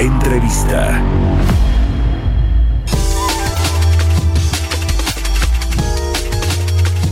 Entrevista.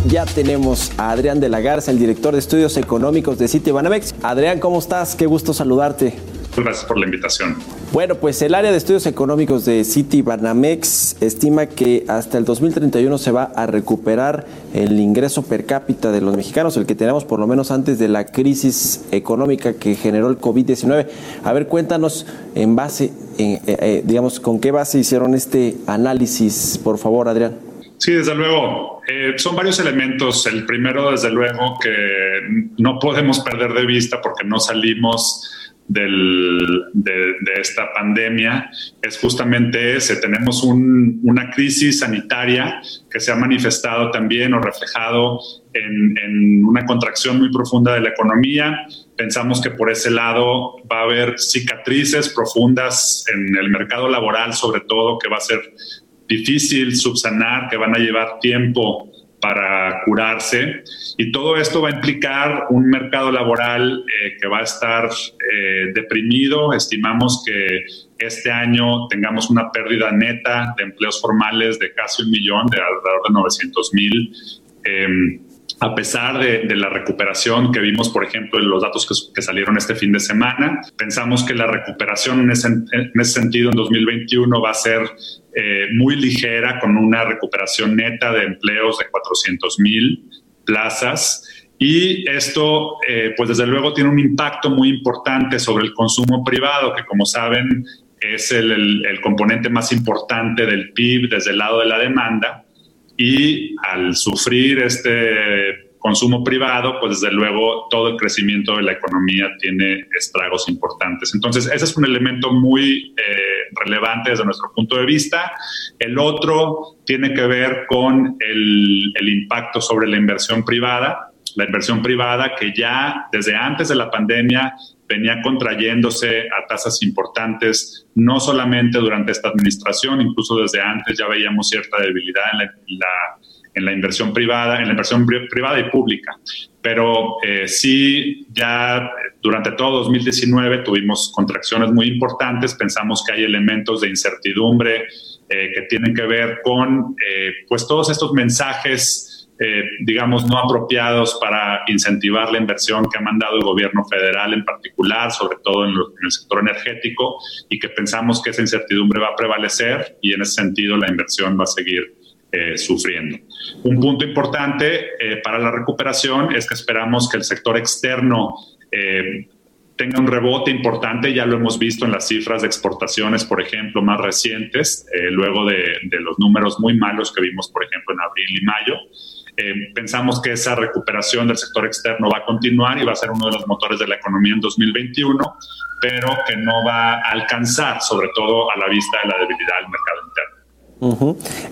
Ya tenemos a Adrián de la Garza, el director de estudios económicos de Citibanamex. Adrián, ¿cómo estás? Qué gusto saludarte. Gracias por la invitación. Bueno, pues el área de estudios económicos de Citibanamex estima que hasta el 2031 se va a recuperar el ingreso per cápita de los mexicanos, el que tenemos por lo menos antes de la crisis económica que generó el COVID-19. A ver, cuéntanos en base, eh, eh, digamos, con qué base hicieron este análisis, por favor, Adrián. Sí, desde luego. Eh, son varios elementos. El primero, desde luego, que no podemos perder de vista porque no salimos del, de, esta pandemia es justamente ese. Tenemos una crisis sanitaria que se ha manifestado también o reflejado en, en, una contracción muy profunda de la economía. Pensamos que por ese lado va a haber cicatrices profundas en el mercado laboral, sobre todo, que va a ser difícil subsanar, que van a llevar tiempo para curarse. Y todo esto va a implicar un mercado laboral eh, que va a estar eh, deprimido. Estimamos que este año tengamos una pérdida neta de empleos formales de casi un millón, de alrededor de 900 mil. Em, a pesar de, la recuperación que vimos, por ejemplo, en los datos que, salieron este fin de semana, pensamos que la recuperación en ese, en ese sentido en 2021 va a ser eh, muy ligera, con una recuperación neta de empleos de 400 mil plazas. Y esto, eh, pues desde luego, tiene un impacto muy importante sobre el consumo privado, que como saben es el componente más importante del PIB desde el lado de la demanda y al sufrir este consumo privado, pues desde luego todo el crecimiento de la economía tiene estragos importantes. Entonces, ese es un elemento muy eh, relevante desde nuestro punto de vista. El otro tiene que ver con el, el impacto sobre la inversión privada. La inversión privada que ya desde antes de la pandemia venía contrayéndose a tasas importantes, no solamente durante esta administración, incluso desde antes ya veíamos cierta debilidad en la, en la, inversión privada, en la inversión privada y pública. Pero eh, sí, ya durante todo 2019 tuvimos contracciones muy importantes, pensamos que hay elementos de incertidumbre eh, que tienen que ver con eh, pues todos estos mensajes eh, digamos, no apropiados para incentivar la inversión que ha mandado el gobierno federal en particular, sobre todo en, el sector energético, y que pensamos que esa incertidumbre va a prevalecer y en ese sentido la inversión va a seguir eh, sufriendo. Un punto importante eh, para la recuperación es que esperamos que el sector externo tenga un rebote importante, ya lo hemos visto en las cifras de exportaciones, por ejemplo, más recientes, luego de, de, los números muy malos que vimos, por ejemplo, en abril y mayo. Eh, pensamos que esa recuperación del sector externo va a continuar y va a ser uno de los motores de la economía en 2021, pero que no va a alcanzar, sobre todo a la vista de la debilidad del mercado interno.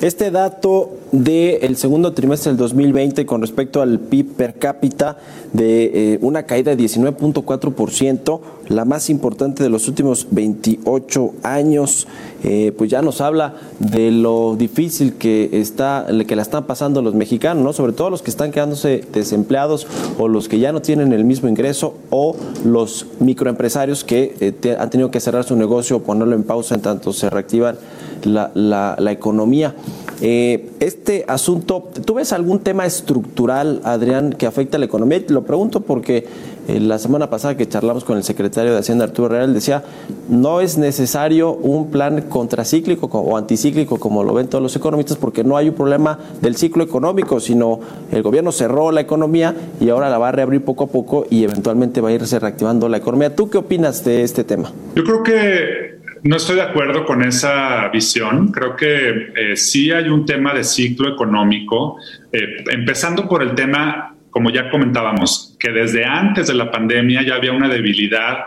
Este dato del segundo trimestre del 2020 con respecto al PIB per cápita de eh, una caída de 19.4%, la más importante de los últimos 28 años, eh, pues ya nos habla de lo difícil que está, que la están pasando los mexicanos, ¿no? sobre todo los que están quedándose desempleados o los que ya no tienen el mismo ingreso o los microempresarios que eh, han tenido que cerrar su negocio o ponerlo en pausa en tanto se reactivan la, la, economía. Eh, este asunto, ¿tú ves algún tema estructural, Adrián, que afecta a la economía? lo pregunto porque eh, la semana pasada que charlamos con el secretario de Hacienda, Arturo Real, decía, no es necesario un plan contracíclico o anticíclico, como lo ven todos los economistas, porque no hay un problema del ciclo económico, sino el gobierno cerró la economía y ahora la va a reabrir poco a poco y eventualmente va a irse reactivando la economía. ¿Tú qué opinas de este tema? Yo creo que no estoy de acuerdo con esa visión. Creo que eh, sí hay un tema de ciclo económico, eh, empezando por el tema como ya comentábamos, que desde antes de la pandemia ya había una debilidad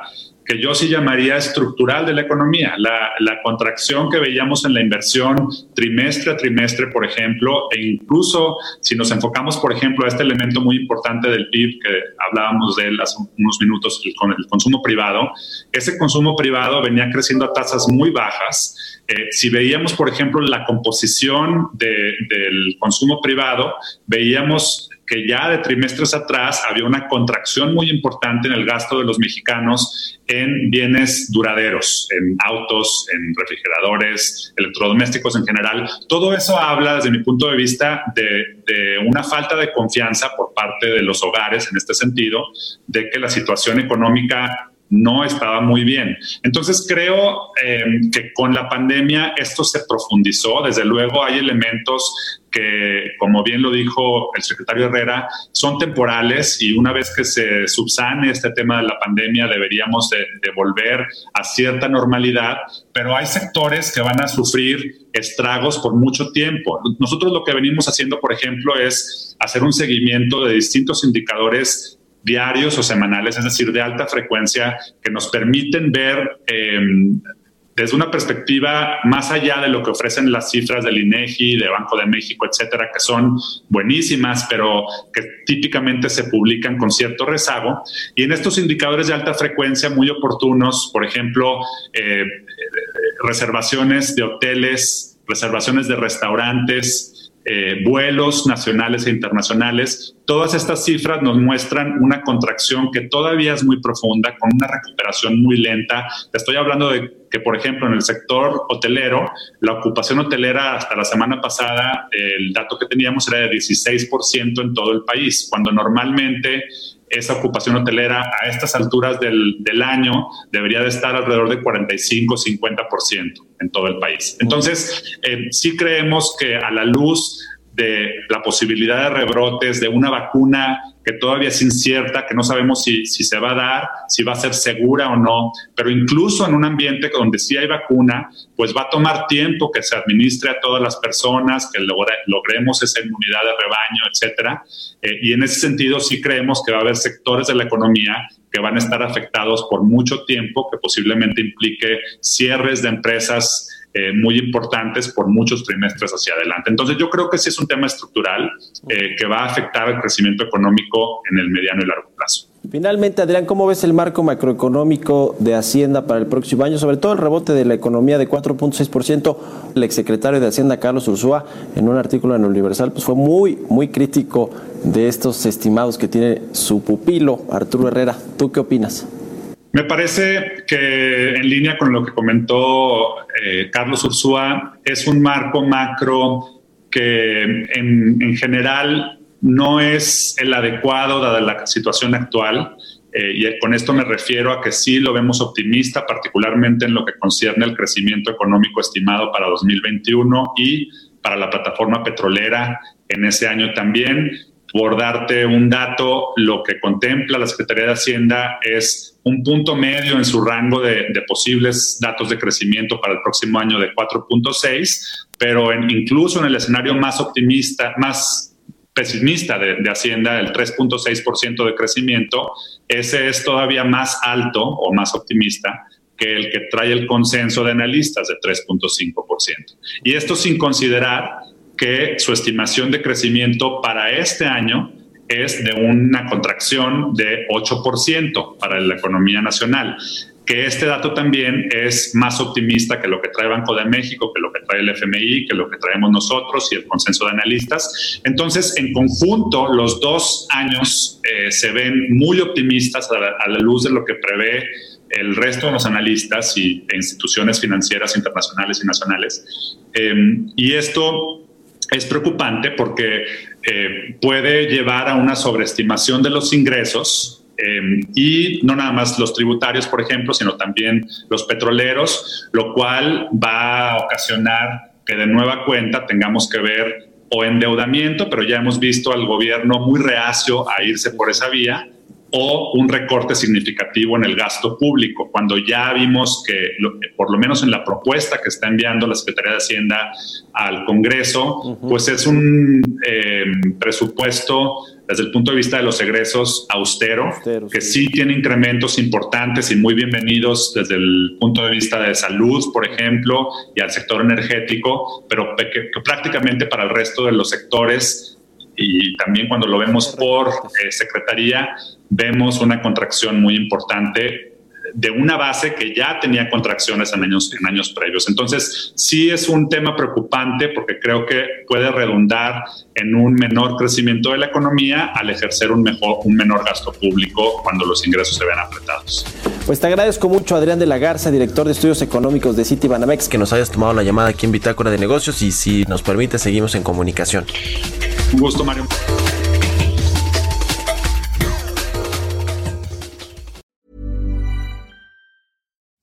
que yo sí llamaría estructural de la economía. La, contracción que veíamos en la inversión trimestre a trimestre, por ejemplo, e incluso si nos enfocamos, por ejemplo, a este elemento muy importante del PIB que hablábamos de él hace unos minutos, con el consumo privado, ese consumo privado venía creciendo a tasas muy bajas. Eh, si veíamos, por ejemplo, la composición del consumo privado, veíamos que ya de trimestres atrás había una contracción muy importante en el gasto de los mexicanos en bienes duraderos, en autos, en refrigeradores, electrodomésticos en general. Todo eso habla, desde mi punto de vista, de, una falta de confianza por parte de los hogares en este sentido, de que la situación económica no estaba muy bien. Entonces creo eh, que con la pandemia esto se profundizó. Desde luego hay elementos que, como bien lo dijo el secretario Herrera, son temporales y una vez que se subsane este tema de la pandemia deberíamos de, de volver a cierta normalidad, pero hay sectores que van a sufrir estragos por mucho tiempo. Nosotros lo que venimos haciendo, por ejemplo, es hacer un seguimiento de distintos indicadores diarios o semanales, es decir, de alta frecuencia, que nos permiten ver em, desde una perspectiva más allá de lo que ofrecen las cifras del INEGI, de Banco de México, etcétera, que son buenísimas, pero que típicamente se publican con cierto rezago. Y en estos indicadores de alta frecuencia muy oportunos, por ejemplo, eh, reservaciones de hoteles, reservaciones de restaurantes, eh, vuelos nacionales e internacionales. Todas estas cifras nos muestran una contracción que todavía es muy profunda, con una recuperación muy lenta. estoy hablando de que, por ejemplo, en el sector hotelero, la ocupación hotelera hasta la semana pasada, el dato que teníamos era de 16% en todo el país, cuando normalmente esa ocupación hotelera a estas alturas del, del año debería de estar alrededor de 45-50% en todo el país. Entonces, eh, sí creemos que a la luz de la posibilidad de rebrotes, de una vacuna que todavía es incierta, que no sabemos si, si, se va a dar, si va a ser segura o no, pero incluso en un ambiente donde sí hay vacuna, pues va a tomar tiempo que se administre a todas las personas, que logremos esa inmunidad de rebaño, etcétera. Eh, y en ese sentido sí creemos que va a haber sectores de la economía que van a estar afectados por mucho tiempo, que posiblemente implique cierres de empresas eh, muy importantes por muchos trimestres hacia adelante. Entonces yo creo que sí es un tema estructural eh, que va a afectar el crecimiento económico en el mediano y largo plazo. Finalmente, Adrián, ¿cómo ves el marco macroeconómico de Hacienda para el próximo año? Sobre todo el rebote de la economía de 4.6%. El exsecretario de Hacienda, Carlos Ursúa, en un artículo en Universal, pues fue muy, muy crítico de estos estimados que tiene su pupilo, Arturo Herrera. ¿Tú qué opinas? Me parece que en línea con lo que comentó eh, Carlos Ursúa, es un marco macro que en, general no es el adecuado dada la situación actual. Eh, y con esto me refiero a que sí lo vemos optimista, particularmente en lo que concierne al crecimiento económico estimado para 2021 y para la plataforma petrolera en ese año también. Por darte un dato, lo que contempla la Secretaría de Hacienda es un punto medio en su rango de, posibles datos de crecimiento para el próximo año de 4.6, pero incluso en el escenario más optimista, más pesimista de, de Hacienda, el 3.6% de crecimiento, ese es todavía más alto o más optimista que el que trae el consenso de analistas de 3.5%. Y esto sin considerar que su estimación de crecimiento para este año es de una contracción de 8% para la economía nacional que este dato también es más optimista que lo que trae Banco de México, que lo que trae el FMI, que lo que traemos nosotros y el consenso de analistas. Entonces, en conjunto, los dos años eh, se ven muy optimistas a la, luz de lo que prevé el resto de los analistas y, e instituciones financieras internacionales y nacionales. Eh, y esto es preocupante porque eh, puede llevar a una sobreestimación de los ingresos eh, y no nada más los tributarios, por ejemplo, sino también los petroleros, lo cual va a ocasionar que de nueva cuenta tengamos que ver o endeudamiento, pero ya hemos visto al gobierno muy reacio a irse por esa vía, o un recorte significativo en el gasto público, cuando ya vimos que, por lo menos en la propuesta que está enviando la Secretaría de Hacienda al Congreso, pues es un eh, presupuesto desde el punto de vista de los egresos austero, que sí. tiene incrementos importantes y muy bienvenidos desde el punto de vista de salud, por ejemplo, y al sector energético, pero que prácticamente para el resto de los sectores y también cuando lo vemos por eh, secretaría, vemos una contracción muy importante de una base que ya tenía contracciones en años, en años previos. Entonces, sí es un tema preocupante porque creo que puede redundar en un menor crecimiento de la economía al ejercer un, mejor, un menor gasto público cuando los ingresos se vean apretados. Pues te agradezco mucho, Adrián de la Garza, director de estudios económicos de Citibanamex, que nos hayas tomado la llamada aquí en Bitácora de Negocios y si nos permite, seguimos en comunicación. Un gusto, Mario.